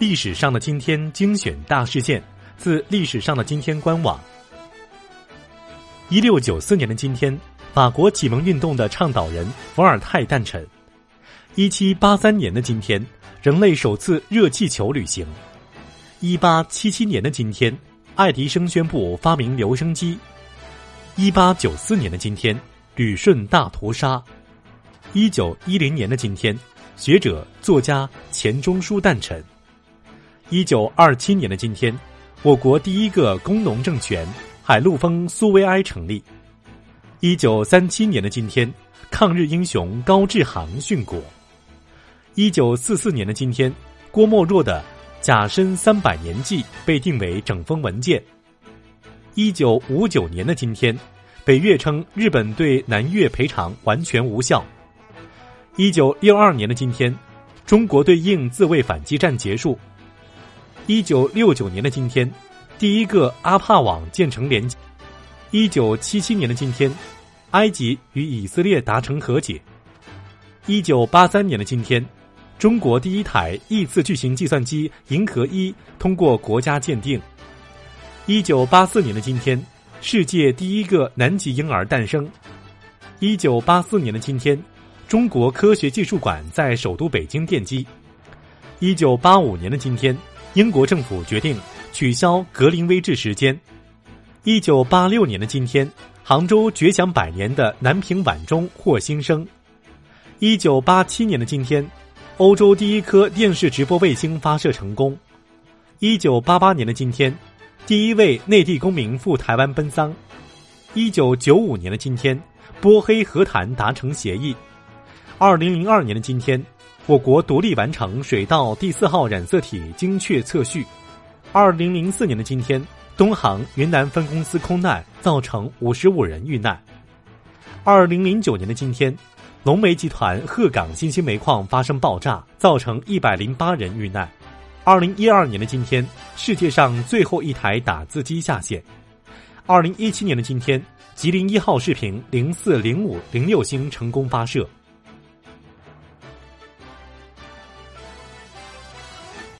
历史上的今天精选大事件，自历史上的今天官网。一六九四年的今天，法国启蒙运动的倡导人伏尔泰诞辰。一七八三年的今天，人类首次热气球旅行。一八七七年的今天，爱迪生宣布发明留声机。一八九四年的今天，旅顺大屠杀。一九一零年的今天，学者作家钱钟书诞辰。一九二七年的今天，我国第一个工农政权海陆丰苏维埃成立。一九三七年的今天，抗日英雄高志航殉国。一九四四年的今天，郭沫若的《甲申三百年记》被定为整风文件。一九五九年的今天，北越称日本对南越赔偿完全无效。一九六二年的今天，中国对印自卫反击战结束。一九六九年的今天，第一个阿帕网建成连接。一九七七年的今天，埃及与以色列达成和解。一九八三年的今天，中国第一台异次巨型计算机“银河一”通过国家鉴定。一九八四年的今天，世界第一个南极婴儿诞生。一九八四年的今天。中国科学技术馆在首都北京奠基。一九八五年的今天，英国政府决定取消格林威治时间。一九八六年的今天，杭州绝响百年的南屏晚钟获新生。一九八七年的今天，欧洲第一颗电视直播卫星发射成功。一九八八年的今天，第一位内地公民赴台湾奔丧。一九九五年的今天，波黑和谈达成协议。二零零二年的今天，我国独立完成水稻第四号染色体精确测序。二零零四年的今天，东航云南分公司空难，造成五十五人遇难。二零零九年的今天，龙煤集团鹤岗新兴煤矿发生爆炸，造成一百零八人遇难。二零一二年的今天，世界上最后一台打字机下线。二零一七年的今天，吉林一号视频零四零五零六星成功发射。